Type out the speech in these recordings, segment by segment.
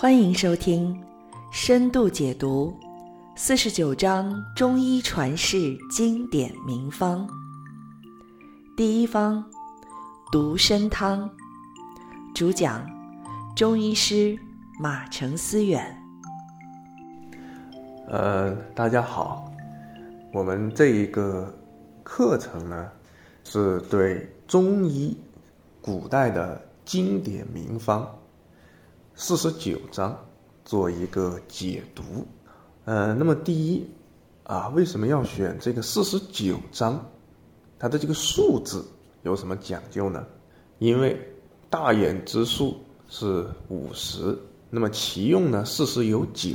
欢迎收听《深度解读四十九章中医传世经典名方》第一方独参汤，主讲中医师马成思远。呃，大家好，我们这一个课程呢，是对中医古代的经典名方。四十九章做一个解读，呃，那么第一啊，为什么要选这个四十九章？它的这个数字有什么讲究呢？因为大衍之数是五十，那么其用呢，四十有九。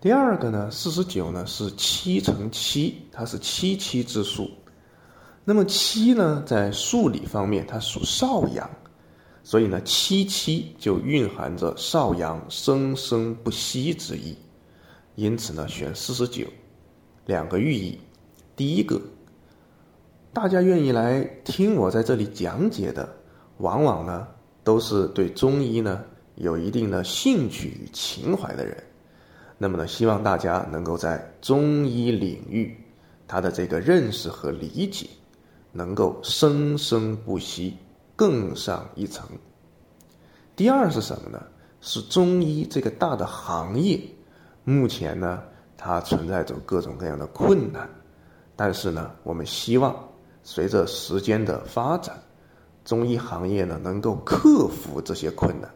第二个呢，四十九呢是七乘七，它是七七之数。那么七呢，在数理方面，它属少阳。所以呢，七七就蕴含着少阳生生不息之意，因此呢，选四十九，两个寓意。第一个，大家愿意来听我在这里讲解的，往往呢都是对中医呢有一定的兴趣与情怀的人。那么呢，希望大家能够在中医领域，他的这个认识和理解，能够生生不息。更上一层。第二是什么呢？是中医这个大的行业，目前呢，它存在着各种各样的困难，但是呢，我们希望随着时间的发展，中医行业呢能够克服这些困难，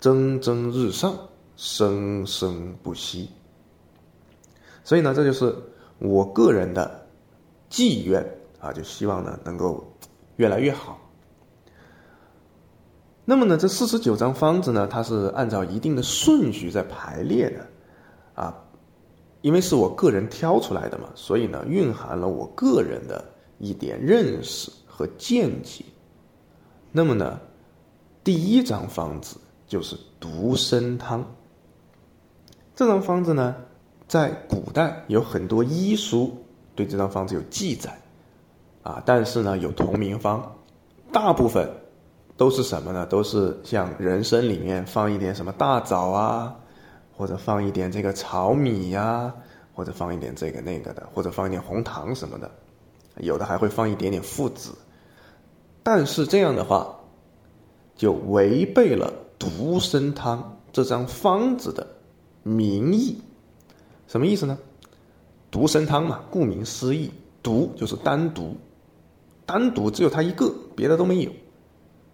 蒸蒸日上，生生不息。所以呢，这就是我个人的寄愿啊，就希望呢能够越来越好。那么呢，这四十九张方子呢，它是按照一定的顺序在排列的，啊，因为是我个人挑出来的嘛，所以呢，蕴含了我个人的一点认识和见解。那么呢，第一张方子就是独参汤。这张方子呢，在古代有很多医书对这张方子有记载，啊，但是呢，有同名方，大部分。都是什么呢？都是像人参里面放一点什么大枣啊，或者放一点这个炒米呀，或者放一点这个那个的，或者放一点红糖什么的，有的还会放一点点附子。但是这样的话，就违背了独参汤这张方子的名义。什么意思呢？独参汤嘛，顾名思义，独就是单独，单独只有它一个，别的都没有。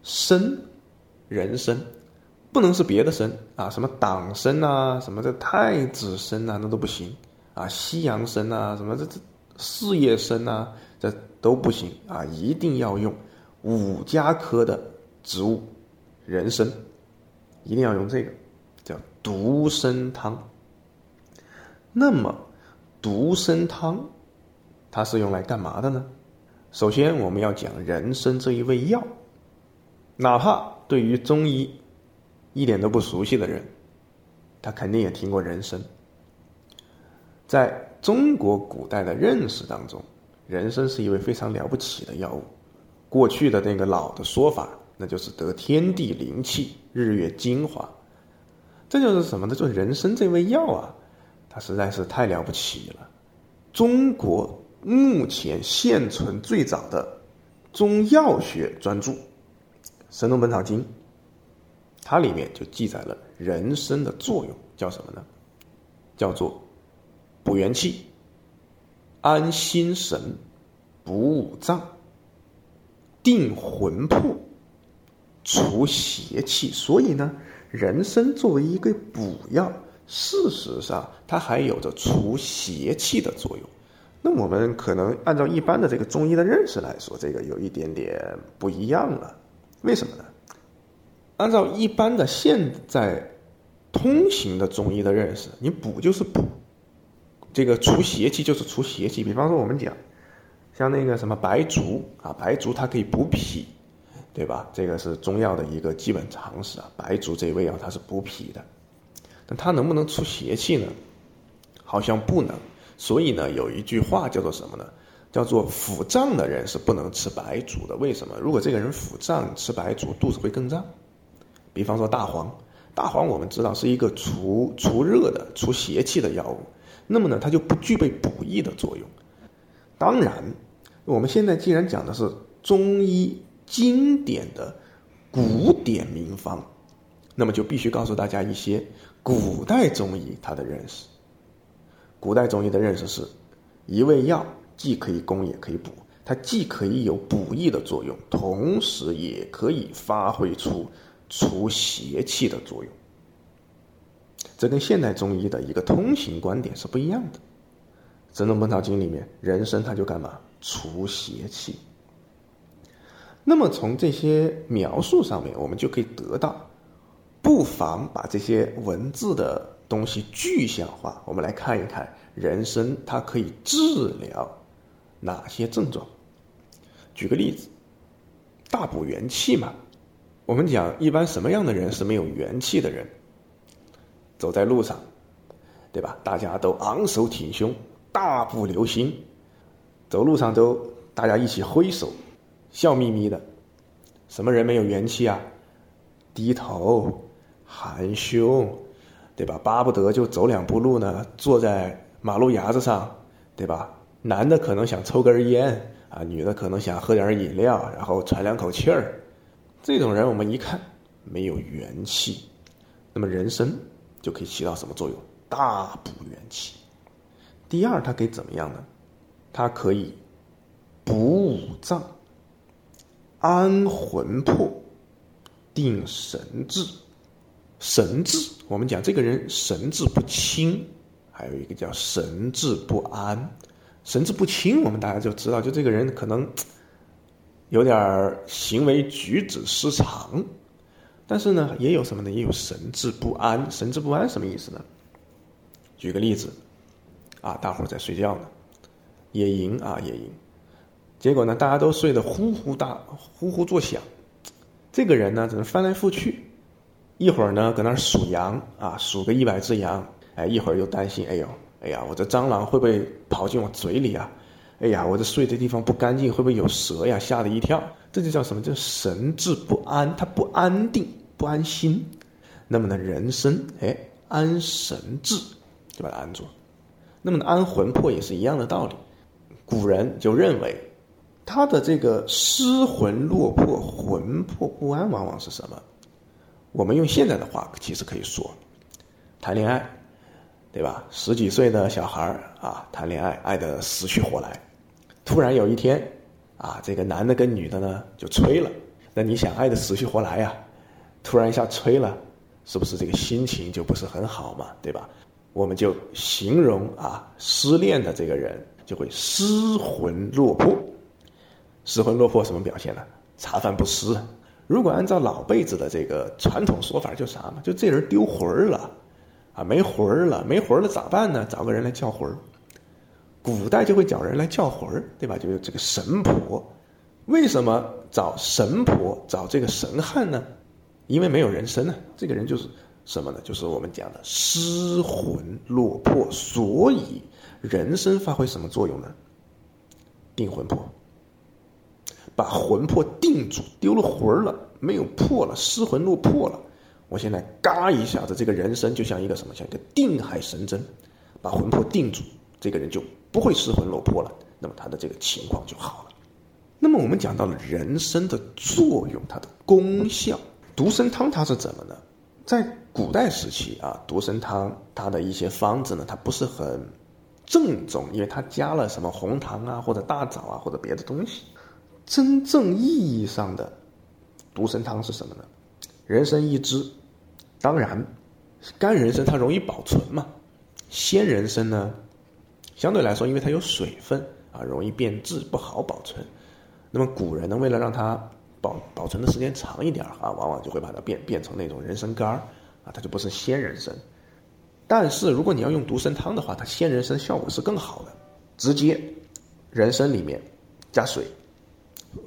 参，人参，不能是别的参啊，什么党参啊，什么这太子参啊，那都不行啊，西洋参啊，什么这这四叶参啊，这都不行啊，一定要用五加科的植物人参，一定要用这个叫独参汤。那么独参汤它是用来干嘛的呢？首先我们要讲人参这一味药。哪怕对于中医一点都不熟悉的人，他肯定也听过人参。在中国古代的认识当中，人参是一味非常了不起的药物。过去的那个老的说法，那就是得天地灵气、日月精华。这就是什么呢？就是人参这味药啊，它实在是太了不起了。中国目前现存最早的中药学专著。《神农本草经》，它里面就记载了人参的作用，叫什么呢？叫做补元气、安心神、补五脏、定魂魄、除邪气。所以呢，人参作为一个补药，事实上它还有着除邪气的作用。那我们可能按照一般的这个中医的认识来说，这个有一点点不一样了。为什么呢？按照一般的现在通行的中医的认识，你补就是补，这个除邪气就是除邪气。比方说，我们讲像那个什么白术啊，白术它可以补脾，对吧？这个是中药的一个基本常识啊。白术这味药它是补脾的，但它能不能除邪气呢？好像不能。所以呢，有一句话叫做什么呢？叫做腹胀的人是不能吃白术的，为什么？如果这个人腹胀，吃白术肚子会更胀。比方说大黄，大黄我们知道是一个除除热的、除邪气的药物，那么呢，它就不具备补益的作用。当然，我们现在既然讲的是中医经典的古典名方，那么就必须告诉大家一些古代中医它的认识。古代中医的认识是，一味药既可以攻也可以补，它既可以有补益的作用，同时也可以发挥出除邪气的作用。这跟现代中医的一个通行观点是不一样的。《神农本草经》里面，人参它就干嘛？除邪气。那么从这些描述上面，我们就可以得到，不妨把这些文字的东西具象化。我们来看一看，人参它可以治疗哪些症状？举个例子，大补元气嘛。我们讲，一般什么样的人是没有元气的人？走在路上，对吧？大家都昂首挺胸，大步流星，走路上都大家一起挥手，笑眯眯的。什么人没有元气啊？低头，含胸，对吧？巴不得就走两步路呢，坐在马路牙子上，对吧？男的可能想抽根烟啊，女的可能想喝点饮料，然后喘两口气儿。这种人我们一看没有元气，那么人参。就可以起到什么作用？大补元气。第二，它可以怎么样呢？它可以补五脏、安魂魄、定神志。神志，我们讲这个人神志不清，还有一个叫神志不安。神志不清，我们大家就知道，就这个人可能 有点行为举止失常。但是呢，也有什么呢？也有神志不安。神志不安什么意思呢？举个例子，啊，大伙儿在睡觉呢，野营啊，野营，结果呢，大家都睡得呼呼大，呼呼作响。这个人呢，只能翻来覆去，一会儿呢，搁那儿数羊啊，数个一百只羊，哎，一会儿又担心，哎呦，哎呀，我这蟑螂会不会跑进我嘴里啊？哎呀，我这睡的地方不干净，会不会有蛇呀？吓得一跳，这就叫什么？叫神志不安，他不安定，不安心。那么呢，人参，哎，安神志，就把它安住。那么呢，安魂魄也是一样的道理。古人就认为，他的这个失魂落魄、魂魄不安，往往是什么？我们用现在的话，其实可以说，谈恋爱，对吧？十几岁的小孩啊，谈恋爱，爱得死去活来。突然有一天，啊，这个男的跟女的呢就吹了，那你想爱的死去活来呀，突然一下吹了，是不是这个心情就不是很好嘛，对吧？我们就形容啊，失恋的这个人就会失魂落魄。失魂落魄什么表现呢？茶饭不思。如果按照老辈子的这个传统说法，就啥嘛？就这人丢魂了，啊，没魂了，没魂了咋办呢？找个人来叫魂儿。古代就会找人来叫魂儿，对吧？就是这个神婆。为什么找神婆、找这个神汉呢？因为没有人参呢。这个人就是什么呢？就是我们讲的失魂落魄。所以人参发挥什么作用呢？定魂魄，把魂魄定住。丢了魂了，没有魄了，失魂落魄了。我现在嘎一下子，这个人参就像一个什么？像一个定海神针，把魂魄定住，这个人就。不会失魂落魄了，那么他的这个情况就好了。那么我们讲到了人参的作用，它的功效，独参汤它是怎么呢？在古代时期啊，独参汤它的一些方子呢，它不是很正宗，因为它加了什么红糖啊，或者大枣啊，或者别的东西。真正意义上的独参汤是什么呢？人参一支，当然干人参它容易保存嘛，鲜人参呢？相对来说，因为它有水分啊，容易变质，不好保存。那么古人呢，为了让它保保存的时间长一点啊，往往就会把它变变成那种人参干儿啊，它就不是鲜人参。但是如果你要用独参汤的话，它鲜人参效果是更好的。直接人参里面加水，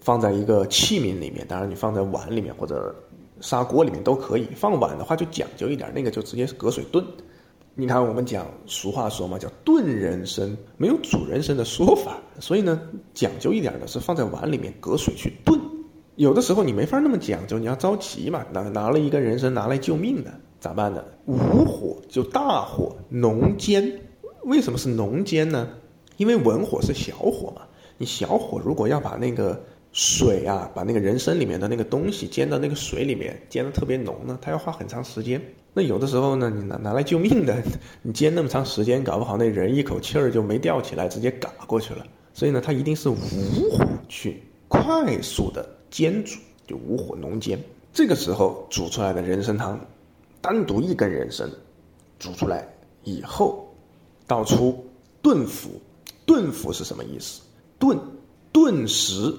放在一个器皿里面，当然你放在碗里面或者砂锅里面都可以。放碗的话就讲究一点，那个就直接隔水炖。你看，我们讲俗话说嘛，叫炖人参，没有煮人参的说法。所以呢，讲究一点的是放在碗里面隔水去炖。有的时候你没法那么讲究，你要着急嘛，拿拿了一根人参拿来救命的，咋办呢？无火就大火浓煎。为什么是浓煎呢？因为文火是小火嘛。你小火如果要把那个水啊，把那个人参里面的那个东西煎到那个水里面，煎的特别浓呢，它要花很长时间。那有的时候呢，你拿拿来救命的，你煎那么长时间，搞不好那人一口气儿就没吊起来，直接嘎过去了。所以呢，它一定是无火去快速的煎煮，就无火浓煎。这个时候煮出来的人参汤，单独一根人参煮出来以后，倒出炖服。炖服是什么意思？炖，顿时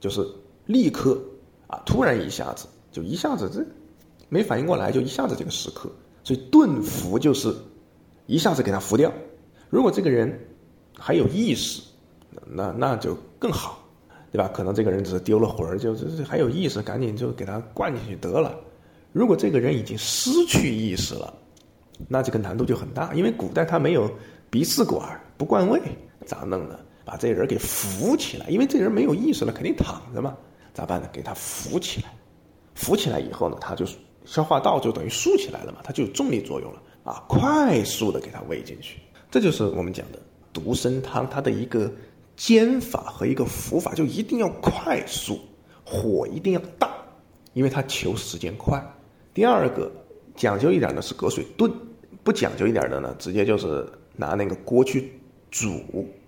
就是立刻啊，突然一下子就一下子这没反应过来，就一下子这个时刻，所以顿服就是一下子给他服掉。如果这个人还有意识，那那就更好，对吧？可能这个人只是丢了魂儿，就是还有意识，赶紧就给他灌进去得了。如果这个人已经失去意识了，那这个难度就很大，因为古代他没有鼻饲管，不灌胃，咋弄呢？把这人给扶起来，因为这人没有意识了，肯定躺着嘛，咋办呢？给他扶起来，扶起来以后呢，他就消化道就等于竖起来了嘛，它就有重力作用了啊，快速的给他喂进去。这就是我们讲的独参汤，它的一个煎法和一个服法，就一定要快速，火一定要大，因为它求时间快。第二个讲究一点的是隔水炖，不讲究一点的呢，直接就是拿那个锅去煮，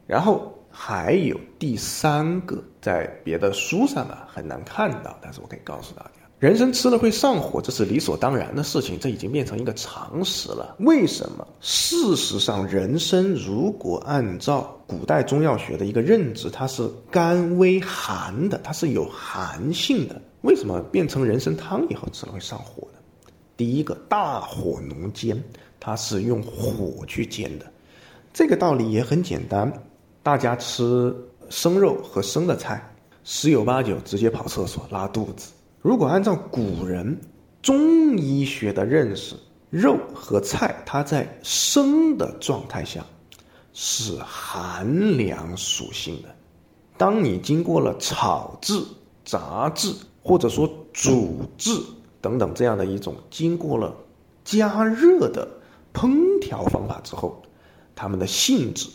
然后。还有第三个，在别的书上呢很难看到，但是我可以告诉大家，人参吃了会上火，这是理所当然的事情，这已经变成一个常识了。为什么？事实上，人参如果按照古代中药学的一个认知，它是甘微寒的，它是有寒性的。为什么变成人参汤以后吃了会上火呢？第一个，大火浓煎，它是用火去煎的，这个道理也很简单。大家吃生肉和生的菜，十有八九直接跑厕所拉肚子。如果按照古人中医学的认识，肉和菜它在生的状态下是寒凉属性的。当你经过了炒制、炸制或者说煮制等等这样的一种经过了加热的烹调方法之后，它们的性质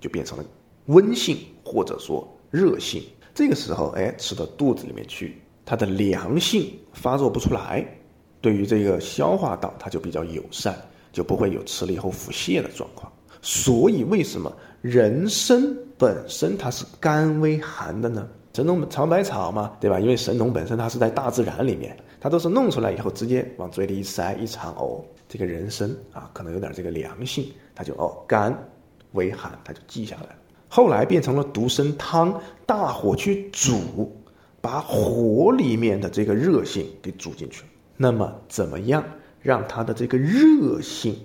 就变成了。温性或者说热性，这个时候哎吃到肚子里面去，它的凉性发作不出来，对于这个消化道它就比较友善，就不会有吃了以后腹泻的状况。所以为什么人参本身它是甘微寒的呢？神农尝百草嘛，对吧？因为神农本身它是在大自然里面，它都是弄出来以后直接往嘴里一塞一尝，哦，这个人参啊可能有点这个凉性，它就哦甘微寒，它就记下来了。后来变成了独参汤，大火去煮，把火里面的这个热性给煮进去。那么怎么样让它的这个热性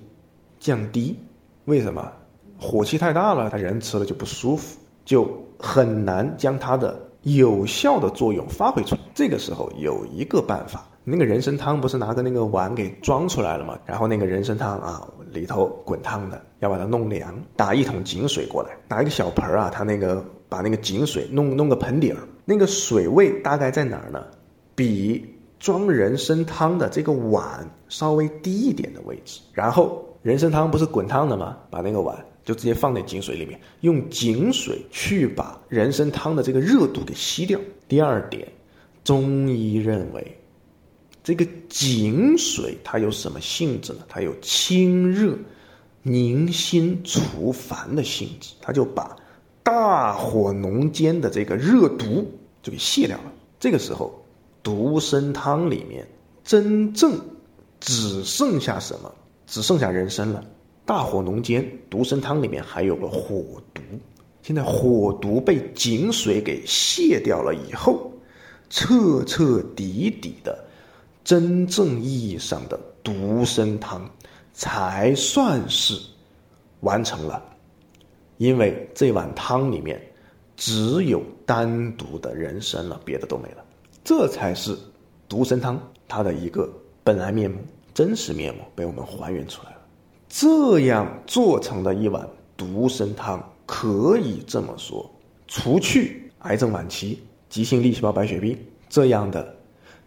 降低？为什么？火气太大了，他人吃了就不舒服，就很难将它的有效的作用发挥出来。这个时候有一个办法。那个人参汤不是拿个那个碗给装出来了吗？然后那个人参汤啊，里头滚烫的，要把它弄凉，打一桶井水过来，拿一个小盆啊，他那个把那个井水弄弄个盆底儿，那个水位大概在哪儿呢？比装人参汤的这个碗稍微低一点的位置。然后人参汤不是滚烫的吗？把那个碗就直接放在井水里面，用井水去把人参汤的这个热度给吸掉。第二点，中医认为。这个井水它有什么性质呢？它有清热、宁心、除烦的性质，它就把大火浓煎的这个热毒就给卸掉了。这个时候，独参汤里面真正只剩下什么？只剩下人参了。大火浓煎独参汤里面还有个火毒，现在火毒被井水给卸掉了以后，彻彻底底的。真正意义上的独参汤，才算是完成了，因为这碗汤里面只有单独的人参了，别的都没了，这才是独参汤它的一个本来面目、真实面目被我们还原出来了。这样做成的一碗独参汤，可以这么说，除去癌症晚期、急性粒细胞白血病这样的。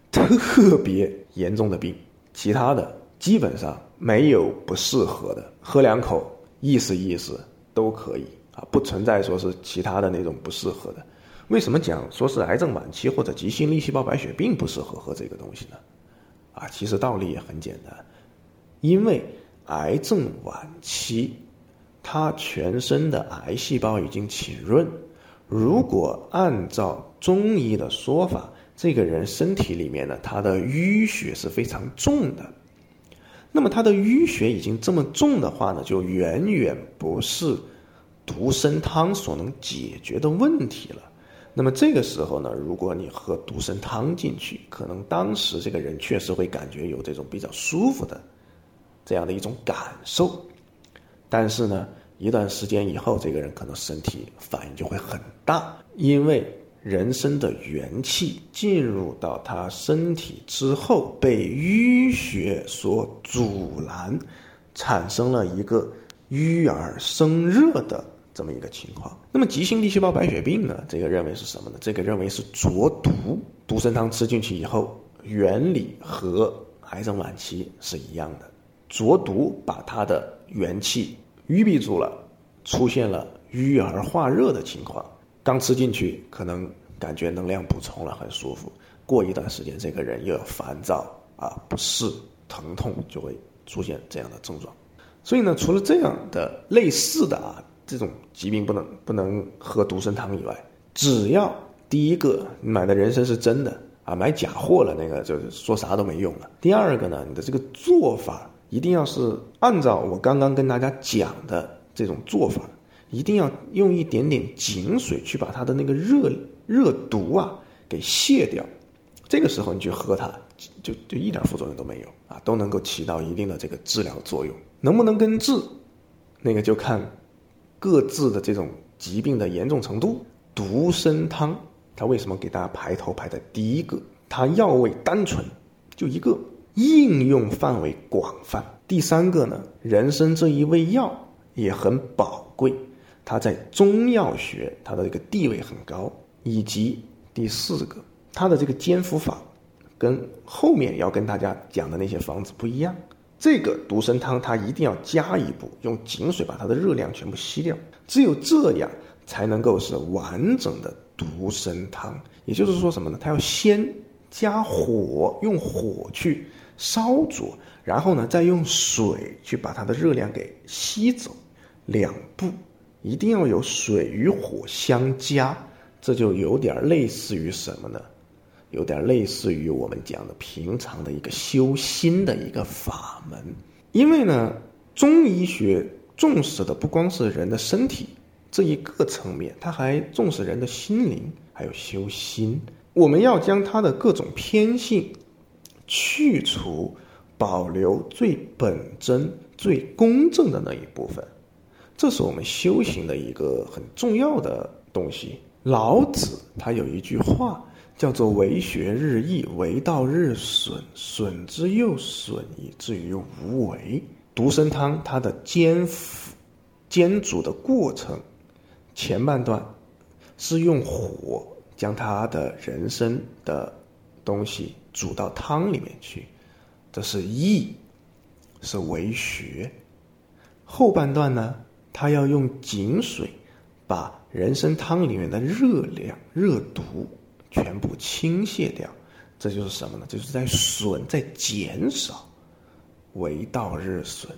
特别严重的病，其他的基本上没有不适合的，喝两口意思意思都可以啊，不存在说是其他的那种不适合的。为什么讲说是癌症晚期或者急性粒细胞白血病不适合喝这个东西呢？啊，其实道理也很简单，因为癌症晚期，他全身的癌细胞已经浸润，如果按照中医的说法，这个人身体里面呢，他的淤血是非常重的。那么他的淤血已经这么重的话呢，就远远不是独参汤所能解决的问题了。那么这个时候呢，如果你喝独参汤进去，可能当时这个人确实会感觉有这种比较舒服的这样的一种感受，但是呢，一段时间以后，这个人可能身体反应就会很大，因为人参的元气进入到他身体之后，被淤血所阻拦，产生了一个淤而生热的。这么一个情况，那么急性粒细胞白血病呢？这个认为是什么呢？这个认为是浊毒，独参汤吃进去以后，原理和癌症晚期是一样的，浊毒把它的元气淤闭住了，出现了淤而化热的情况。刚吃进去，可能感觉能量补充了，很舒服。过一段时间，这个人又要烦躁啊，不适、疼痛，就会出现这样的症状。所以呢，除了这样的类似的啊。这种疾病不能不能喝独参汤以外，只要第一个你买的人参是真的啊，买假货了那个就是说啥都没用了。第二个呢，你的这个做法一定要是按照我刚刚跟大家讲的这种做法，一定要用一点点井水去把它的那个热热毒啊给卸掉。这个时候你去喝它，就就一点副作用都没有啊，都能够起到一定的这个治疗作用。能不能根治，那个就看。各自的这种疾病的严重程度，独参汤它为什么给大家排头排在第一个？它药味单纯，就一个，应用范围广泛。第三个呢，人参这一味药也很宝贵，它在中药学它的一个地位很高。以及第四个，它的这个煎服法，跟后面要跟大家讲的那些方子不一样。这个独参汤，它一定要加一步，用井水把它的热量全部吸掉。只有这样，才能够是完整的独参汤。也就是说什么呢？它要先加火，用火去烧灼，然后呢，再用水去把它的热量给吸走。两步，一定要有水与火相加，这就有点类似于什么呢？有点类似于我们讲的平常的一个修心的一个法门，因为呢，中医学重视的不光是人的身体这一个层面，它还重视人的心灵，还有修心。我们要将它的各种偏性去除，保留最本真、最公正的那一部分，这是我们修行的一个很重要的东西。老子他有一句话。叫做为学日益，为道日损，损之又损，以至于无为。独参汤它的煎、煎煮的过程，前半段是用火将它的人参的东西煮到汤里面去，这是益，是为学。后半段呢，它要用井水把人参汤里面的热量、热毒。全部倾泻掉，这就是什么呢？就是在损，在减少，为道日损，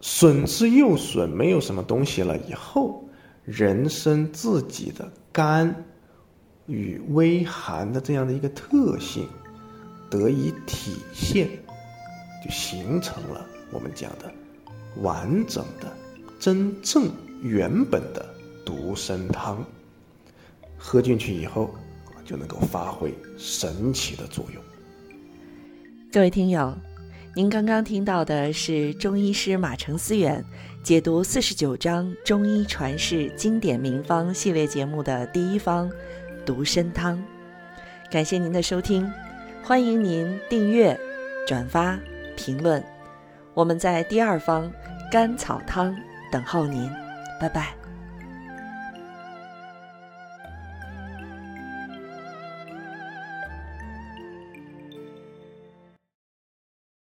损之又损，没有什么东西了。以后人参自己的肝与微寒的这样的一个特性得以体现，就形成了我们讲的完整的、真正原本的独参汤。喝进去以后。就能够发挥神奇的作用。各位听友，您刚刚听到的是中医师马成思远解读四十九章中医传世经典名方系列节目的第一方独参汤。感谢您的收听，欢迎您订阅、转发、评论。我们在第二方甘草汤等候您，拜拜。